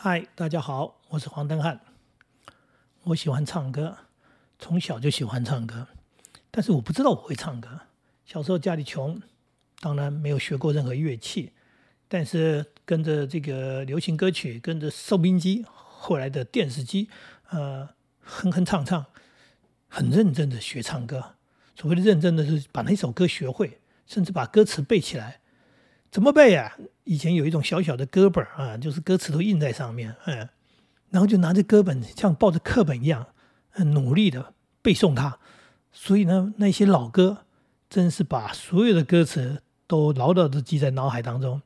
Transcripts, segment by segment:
嗨，大家好，我是黄登汉。我喜欢唱歌，从小就喜欢唱歌，但是我不知道我会唱歌。小时候家里穷，当然没有学过任何乐器，但是跟着这个流行歌曲，跟着收音机，后来的电视机，呃，哼哼唱唱，很认真的学唱歌。所谓的认真的是把那首歌学会，甚至把歌词背起来。怎么背呀？以前有一种小小的歌本啊，就是歌词都印在上面，嗯，然后就拿着歌本像抱着课本一样，很努力的背诵它。所以呢，那些老歌真是把所有的歌词都牢牢的记在脑海当中。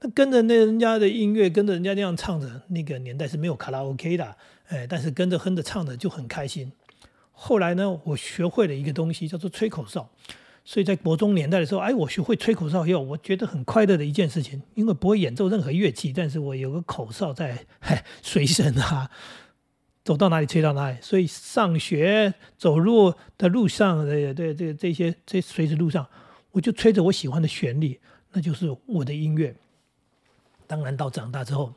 那跟着那人家的音乐，跟着人家那样唱着，那个年代是没有卡拉 OK 的，哎，但是跟着哼着唱着就很开心。后来呢，我学会了一个东西，叫做吹口哨。所以在国中年代的时候，哎，我学会吹口哨以后，我觉得很快乐的一件事情，因为不会演奏任何乐器，但是我有个口哨在 随身啊，走到哪里吹到哪里。所以上学走路的路上，对对对，这些这随时路上，我就吹着我喜欢的旋律，那就是我的音乐。当然到长大之后，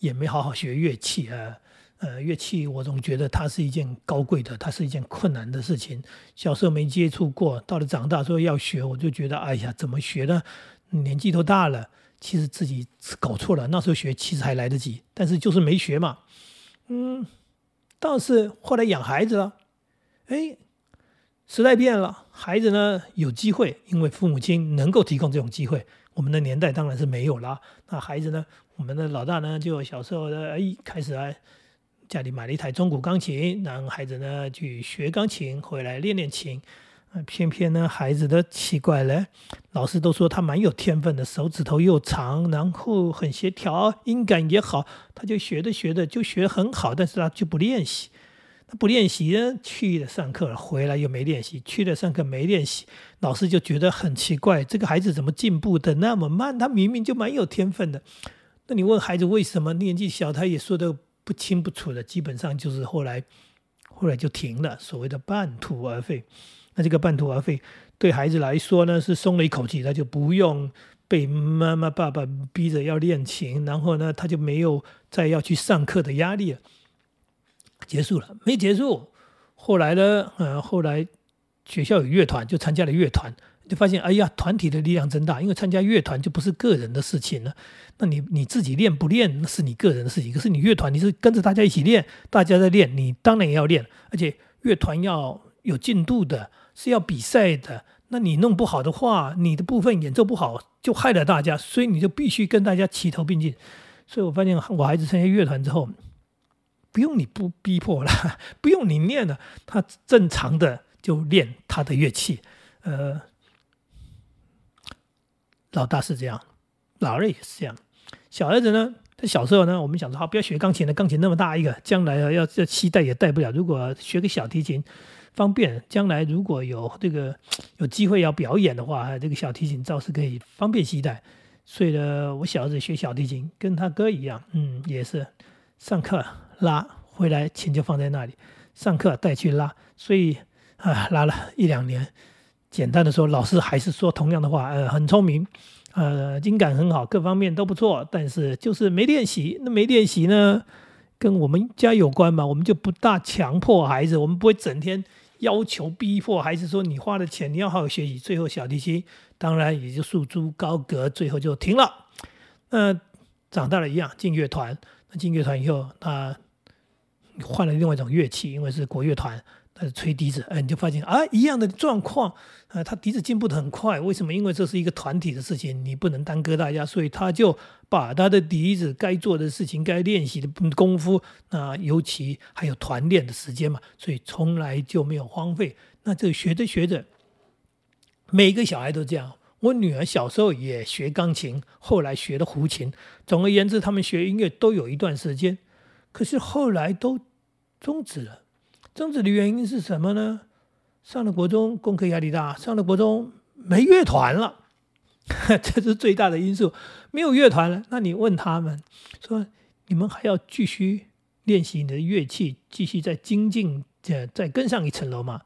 也没好好学乐器啊。呃，乐器我总觉得它是一件高贵的，它是一件困难的事情。小时候没接触过，到了长大说要学，我就觉得哎呀，怎么学呢？年纪都大了，其实自己搞错了。那时候学其实还来得及，但是就是没学嘛。嗯，倒是后来养孩子了，哎，时代变了，孩子呢有机会，因为父母亲能够提供这种机会。我们的年代当然是没有了。那孩子呢，我们的老大呢，就小时候的哎开始啊。家里买了一台中古钢琴，让孩子呢去学钢琴，回来练练琴。偏偏呢孩子的奇怪了，老师都说他蛮有天分的，手指头又长，然后很协调，音感也好，他就学着学着就学很好，但是他就不练习。他不练习呢，去了上课回来又没练习，去了上课没练习，老师就觉得很奇怪，这个孩子怎么进步的那么慢？他明明就蛮有天分的。那你问孩子为什么年纪小，他也说的。不清不楚的，基本上就是后来，后来就停了，所谓的半途而废。那这个半途而废，对孩子来说呢，是松了一口气，他就不用被妈妈爸爸逼着要练琴，然后呢，他就没有再要去上课的压力了。结束了，没结束。后来呢，呃，后来学校有乐团，就参加了乐团。就发现，哎呀，团体的力量真大，因为参加乐团就不是个人的事情了。那你你自己练不练，那是你个人的事情。可是你乐团，你是跟着大家一起练，大家在练，你当然也要练。而且乐团要有进度的，是要比赛的。那你弄不好的话，你的部分演奏不好，就害了大家。所以你就必须跟大家齐头并进。所以我发现，我孩子参加乐团之后，不用你不逼迫了，不用你练了，他正常的就练他的乐器，呃。老大是这样，老二也是这样。小儿子呢，他小时候呢，我们想说好，不要学钢琴了，钢琴那么大一个，将来啊要要期待也带不了。如果学个小提琴，方便，将来如果有这个有机会要表演的话，这个小提琴倒是可以方便携带。所以呢，我小儿子学小提琴，跟他哥一样，嗯，也是上课拉回来，琴就放在那里，上课带去拉，所以啊，拉了一两年。简单的说，老师还是说同样的话，呃，很聪明，呃，音感很好，各方面都不错，但是就是没练习。那没练习呢，跟我们家有关嘛？我们就不大强迫孩子，我们不会整天要求逼迫孩子说你花了钱，你要好好学习。最后小提琴当然也就束之高阁，最后就停了。那长大了一样进乐团，那进乐团以后，他换了另外一种乐器，因为是国乐团。他吹笛子，哎，你就发现啊，一样的状况，啊，他笛子进步的很快。为什么？因为这是一个团体的事情，你不能耽搁大家，所以他就把他的笛子该做的事情、该练习的功夫，那尤其还有团练的时间嘛，所以从来就没有荒废。那这学着学着，每个小孩都这样。我女儿小时候也学钢琴，后来学的胡琴。总而言之，他们学音乐都有一段时间，可是后来都终止了。终止的原因是什么呢？上了国中，功课压力大；上了国中，没乐团了，这是最大的因素。没有乐团了，那你问他们说：“你们还要继续练习你的乐器，继续再精进，再再跟上一层楼吗？”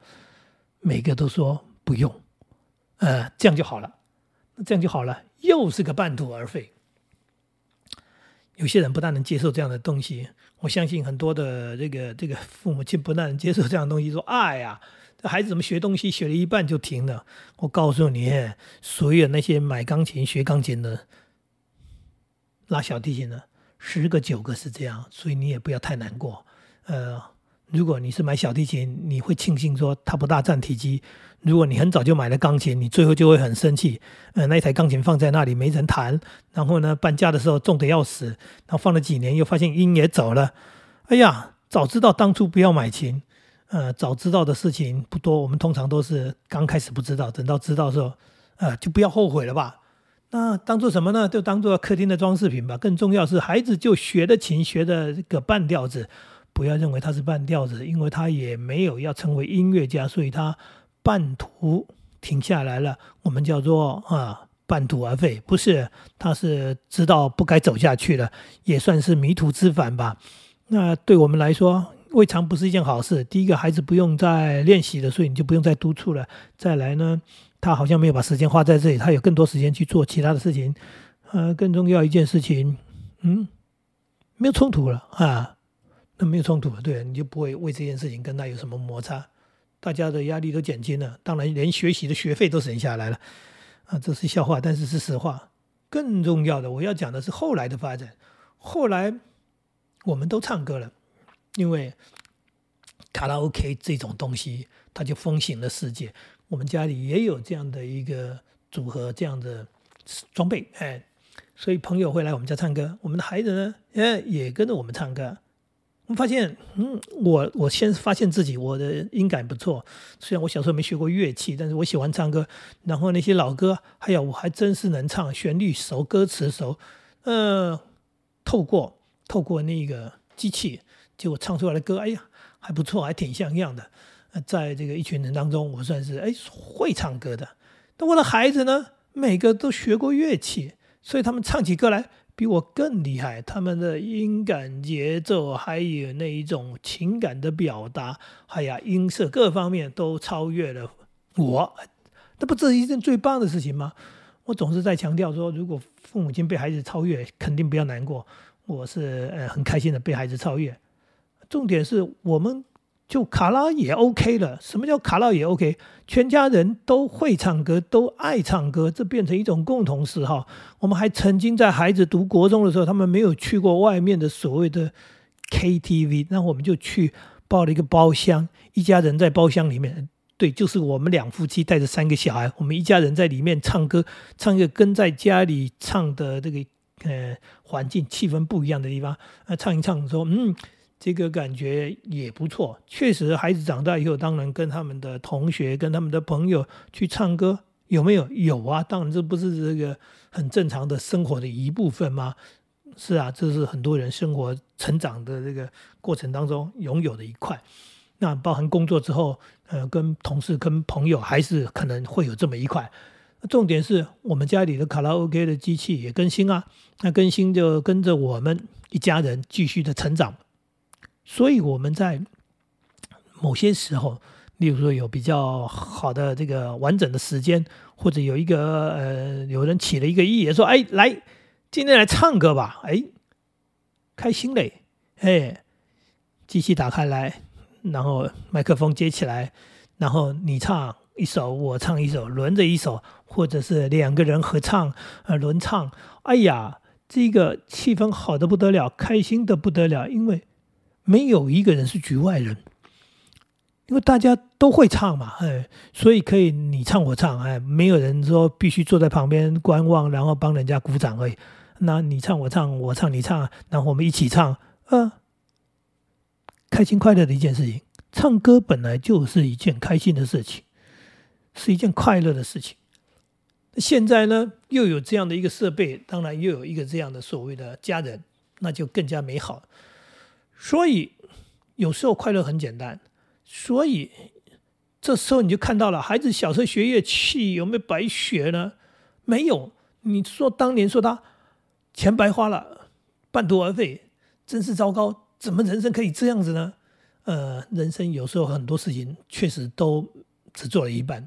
每个都说不用，呃，这样就好了。那这样就好了，又是个半途而废。有些人不大能接受这样的东西。我相信很多的这个这个父母亲不但能接受这样的东西，说：“哎呀，这孩子怎么学东西学了一半就停了？”我告诉你，所有那些买钢琴学钢琴的、拉小提琴的，十个九个是这样，所以你也不要太难过。呃，如果你是买小提琴，你会庆幸说它不大占体积。如果你很早就买了钢琴，你最后就会很生气。呃，那一台钢琴放在那里没人弹，然后呢搬家的时候重得要死，然后放了几年又发现音也走了。哎呀，早知道当初不要买琴。呃，早知道的事情不多，我们通常都是刚开始不知道，等到知道的时候，呃，就不要后悔了吧。那当做什么呢？就当做客厅的装饰品吧。更重要是，孩子就学的琴，学的个半调子，不要认为他是半调子，因为他也没有要成为音乐家，所以他。半途停下来了，我们叫做啊半途而废，不是，他是知道不该走下去了，也算是迷途知返吧。那对我们来说，未尝不是一件好事。第一个，孩子不用再练习了，所以你就不用再督促了。再来呢，他好像没有把时间花在这里，他有更多时间去做其他的事情。呃，更重要一件事情，嗯，没有冲突了啊，那没有冲突了，对，你就不会为这件事情跟他有什么摩擦。大家的压力都减轻了，当然连学习的学费都省下来了，啊，这是笑话，但是是实话。更重要的，我要讲的是后来的发展。后来我们都唱歌了，因为卡拉 OK 这种东西，它就风行了世界。我们家里也有这样的一个组合，这样的装备，哎，所以朋友会来我们家唱歌，我们的孩子呢，哎，也跟着我们唱歌。我发现，嗯，我我先发现自己我的音感不错。虽然我小时候没学过乐器，但是我喜欢唱歌。然后那些老歌，还有我还真是能唱，旋律熟，歌词熟。呃，透过透过那个机器，结果唱出来的歌，哎呀，还不错，还挺像样的。在这个一群人当中，我算是哎会唱歌的。但我的孩子呢，每个都学过乐器，所以他们唱起歌来。比我更厉害，他们的音感、节奏，还有那一种情感的表达，还有音色各方面都超越了我。那不这是一件最棒的事情吗？我总是在强调说，如果父母亲被孩子超越，肯定不要难过。我是呃很开心的被孩子超越。重点是我们。就卡拉也 OK 了。什么叫卡拉也 OK？全家人都会唱歌，都爱唱歌，这变成一种共同嗜好。我们还曾经在孩子读国中的时候，他们没有去过外面的所谓的 KTV，那我们就去包了一个包厢，一家人在包厢里面，对，就是我们两夫妻带着三个小孩，我们一家人在里面唱歌，唱一个跟在家里唱的这个呃环境气氛不一样的地方，呃，唱一唱说嗯。这个感觉也不错，确实，孩子长大以后，当然跟他们的同学、跟他们的朋友去唱歌，有没有？有啊，当然这不是这个很正常的生活的一部分吗？是啊，这是很多人生活成长的这个过程当中拥有的一块。那包含工作之后，呃，跟同事、跟朋友，还是可能会有这么一块。重点是我们家里的卡拉 OK 的机器也更新啊，那更新就跟着我们一家人继续的成长。所以我们在某些时候，例如说有比较好的这个完整的时间，或者有一个呃有人起了一个意，说：“哎，来，今天来唱歌吧！”哎，开心嘞！哎，机器打开来，然后麦克风接起来，然后你唱一首，我唱一首，轮着一首，或者是两个人合唱，呃，轮唱。哎呀，这个气氛好的不得了，开心的不得了，因为。没有一个人是局外人，因为大家都会唱嘛，哎，所以可以你唱我唱，哎，没有人说必须坐在旁边观望，然后帮人家鼓掌而已。那你唱我唱，我唱你唱，然后我们一起唱，呃，开心快乐的一件事情。唱歌本来就是一件开心的事情，是一件快乐的事情。现在呢，又有这样的一个设备，当然又有一个这样的所谓的家人，那就更加美好。所以有时候快乐很简单，所以这时候你就看到了，孩子小时候学乐器有没有白学呢？没有。你说当年说他钱白花了，半途而废，真是糟糕。怎么人生可以这样子呢？呃，人生有时候很多事情确实都只做了一半，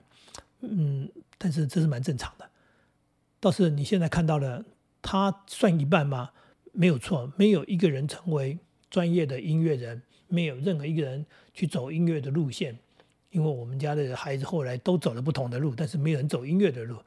嗯，但是这是蛮正常的。倒是你现在看到了，他算一半吗？没有错，没有一个人成为专业的音乐人，没有任何一个人去走音乐的路线。因为我们家的孩子后来都走了不同的路，但是没有人走音乐的路。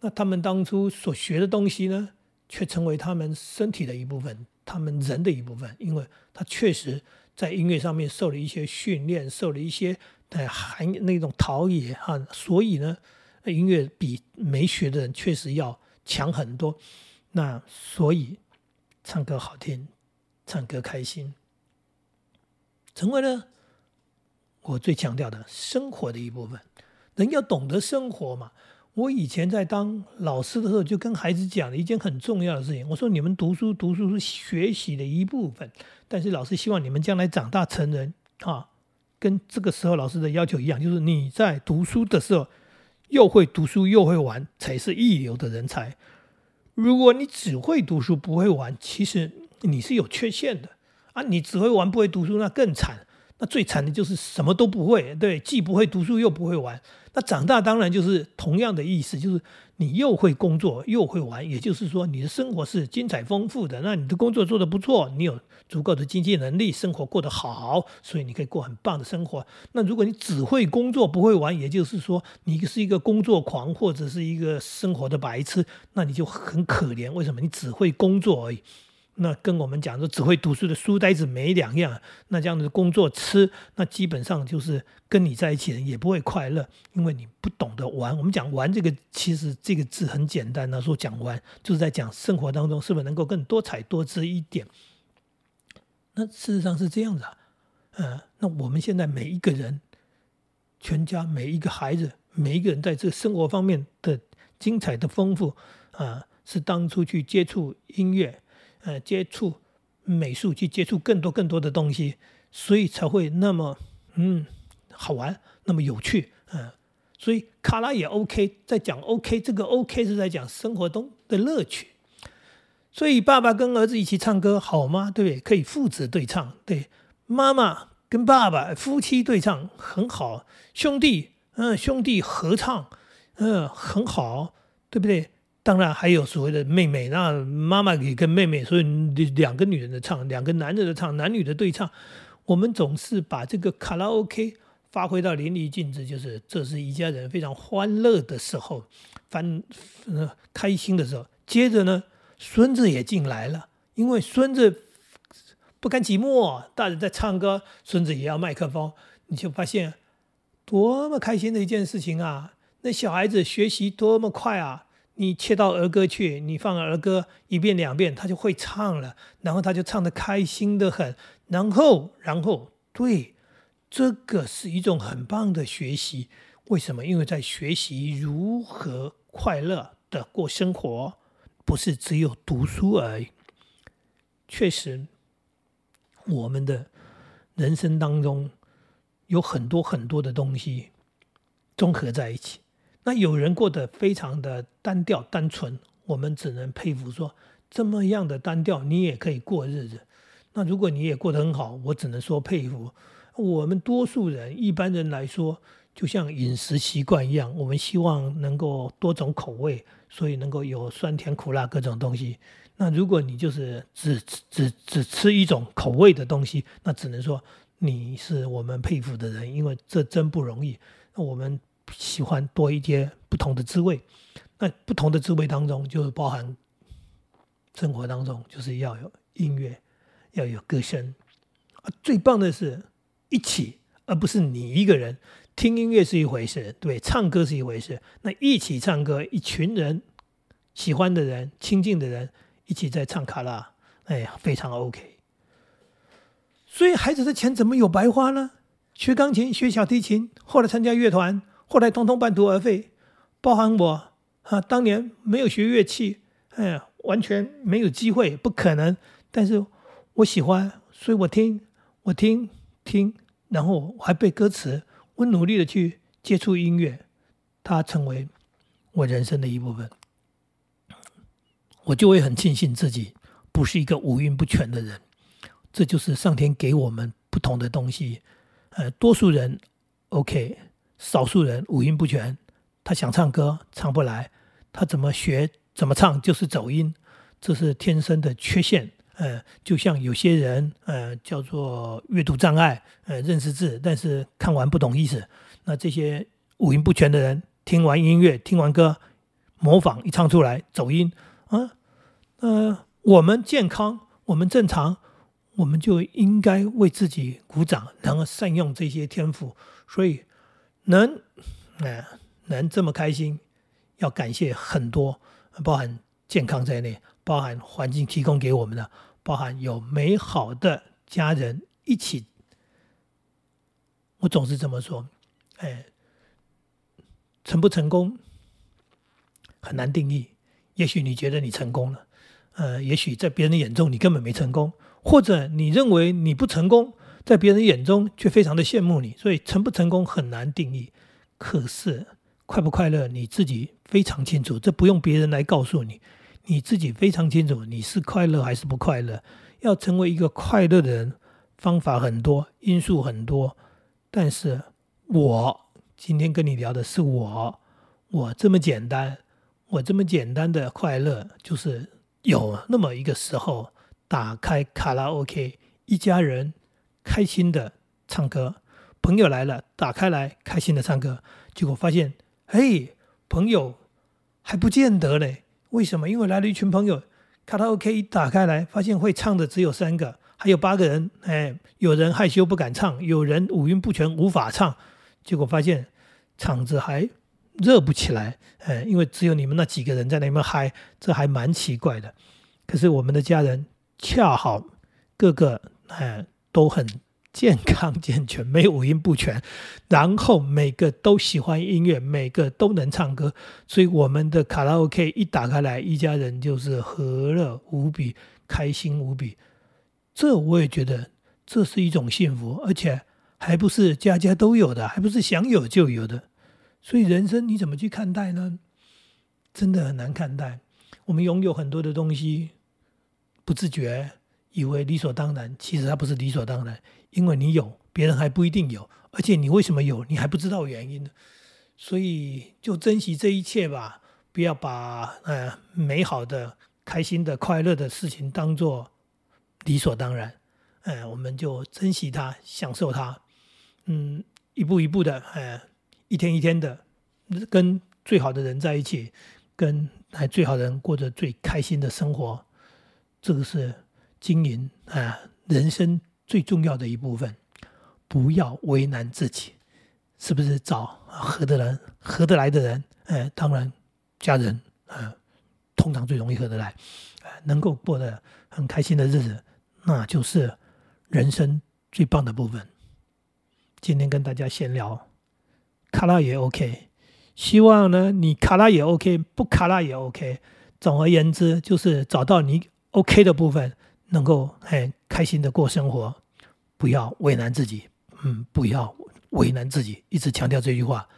那他们当初所学的东西呢，却成为他们身体的一部分，他们人的一部分。因为他确实在音乐上面受了一些训练，受了一些呃含那种陶冶哈，所以呢，音乐比没学的人确实要强很多。那所以唱歌好听，唱歌开心，成为了。我最强调的生活的一部分，人要懂得生活嘛。我以前在当老师的时候，就跟孩子讲了一件很重要的事情。我说：你们读书，读书是学习的一部分，但是老师希望你们将来长大成人啊，跟这个时候老师的要求一样，就是你在读书的时候又会读书又会玩，才是一流的人才。如果你只会读书不会玩，其实你是有缺陷的啊！你只会玩不会读书，那更惨。那最惨的就是什么都不会，对，既不会读书又不会玩。那长大当然就是同样的意思，就是你又会工作又会玩，也就是说你的生活是精彩丰富的。那你的工作做得不错，你有足够的经济能力，生活过得好，所以你可以过很棒的生活。那如果你只会工作不会玩，也就是说你是一个工作狂或者是一个生活的白痴，那你就很可怜。为什么？你只会工作而已。那跟我们讲说只会读书的书呆子没两样，那这样的工作吃，那基本上就是跟你在一起人也不会快乐，因为你不懂得玩。我们讲玩这个，其实这个字很简单呢，说讲玩就是在讲生活当中是不是能够更多彩多姿一点。那事实上是这样子啊，嗯，那我们现在每一个人，全家每一个孩子，每一个人在这生活方面的精彩的丰富啊，是当初去接触音乐。呃，接触美术，去接触更多更多的东西，所以才会那么嗯好玩，那么有趣，嗯，所以卡拉也 OK，在讲 OK，这个 OK 是在讲生活中的乐趣。所以爸爸跟儿子一起唱歌好吗？对不对？可以父子对唱，对，妈妈跟爸爸夫妻对唱很好，兄弟嗯兄弟合唱嗯很好，对不对？当然还有所谓的妹妹，那妈妈也跟妹妹，所以两个女人的唱，两个男人的唱，男女的对唱。我们总是把这个卡拉 OK 发挥到淋漓尽致，就是这是一家人非常欢乐的时候，翻呃开心的时候。接着呢，孙子也进来了，因为孙子不甘寂寞，大人在唱歌，孙子也要麦克风，你就发现多么开心的一件事情啊！那小孩子学习多么快啊！你切到儿歌去，你放儿歌一遍两遍，他就会唱了，然后他就唱得开心的很，然后，然后，对，这个是一种很棒的学习。为什么？因为在学习如何快乐的过生活，不是只有读书而已。确实，我们的人生当中有很多很多的东西综合在一起。那有人过得非常的单调单纯，我们只能佩服说这么样的单调你也可以过日子。那如果你也过得很好，我只能说佩服。我们多数人一般人来说，就像饮食习惯一样，我们希望能够多种口味，所以能够有酸甜苦辣各种东西。那如果你就是只只只吃一种口味的东西，那只能说你是我们佩服的人，因为这真不容易。那我们。喜欢多一些不同的滋味，那不同的滋味当中，就是包含生活当中，就是要有音乐，要有歌声。啊，最棒的是一起，而不是你一个人听音乐是一回事，对，唱歌是一回事。那一起唱歌，一群人喜欢的人、亲近的人一起在唱卡拉，哎呀，非常 OK。所以孩子的钱怎么有白花呢？学钢琴、学小提琴，后来参加乐团。后来通通半途而废，包含我啊，当年没有学乐器，哎呀，完全没有机会，不可能。但是我喜欢，所以我听，我听听，然后我还背歌词，我努力的去接触音乐，它成为我人生的一部分。我就会很庆幸自己不是一个五音不全的人，这就是上天给我们不同的东西。呃，多数人 OK。少数人五音不全，他想唱歌唱不来，他怎么学怎么唱就是走音，这是天生的缺陷。呃，就像有些人，呃，叫做阅读障碍，呃，认识字，但是看完不懂意思。那这些五音不全的人，听完音乐，听完歌，模仿一唱出来，走音啊，呃，我们健康，我们正常，我们就应该为自己鼓掌，然后善用这些天赋。所以能，呃，能这么开心，要感谢很多，包含健康在内，包含环境提供给我们的。包含有美好的家人一起，我总是这么说，哎，成不成功很难定义。也许你觉得你成功了，呃，也许在别人眼中你根本没成功，或者你认为你不成功，在别人眼中却非常的羡慕你。所以成不成功很难定义。可是快不快乐你自己非常清楚，这不用别人来告诉你。你自己非常清楚你是快乐还是不快乐。要成为一个快乐的人，方法很多，因素很多。但是我今天跟你聊的是我，我这么简单，我这么简单的快乐，就是有那么一个时候，打开卡拉 OK，一家人开心的唱歌，朋友来了，打开来开心的唱歌，结果发现，嘿，朋友还不见得嘞。为什么？因为来了一群朋友，卡拉 OK 一打开来，发现会唱的只有三个，还有八个人。哎，有人害羞不敢唱，有人五音不全无法唱。结果发现场子还热不起来。哎，因为只有你们那几个人在那边嗨，这还蛮奇怪的。可是我们的家人恰好个个哎都很。健康健全，没有五音不全，然后每个都喜欢音乐，每个都能唱歌，所以我们的卡拉 OK 一打开来，一家人就是和乐无比，开心无比。这我也觉得这是一种幸福，而且还不是家家都有的，还不是想有就有的。所以人生你怎么去看待呢？真的很难看待。我们拥有很多的东西，不自觉。以为理所当然，其实它不是理所当然，因为你有，别人还不一定有，而且你为什么有，你还不知道原因呢？所以就珍惜这一切吧，不要把呃美好的、开心的、快乐的事情当做理所当然，呃，我们就珍惜它，享受它，嗯，一步一步的，呃，一天一天的，跟最好的人在一起，跟还最好的人过着最开心的生活，这个是。经营啊，人生最重要的一部分，不要为难自己，是不是？找合得人，合得来的人，哎，当然，家人啊，通常最容易合得来，能够过得很开心的日子，那就是人生最棒的部分。今天跟大家闲聊，卡拉也 OK，希望呢，你卡拉也 OK，不卡拉也 OK。总而言之，就是找到你 OK 的部分。能够很开心的过生活，不要为难自己，嗯，不要为难自己，一直强调这句话，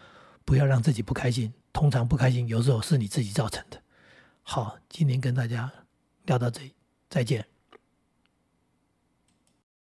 不要让自己不开心。通常不开心，有时候是你自己造成的。好，今天跟大家聊到这里，再见。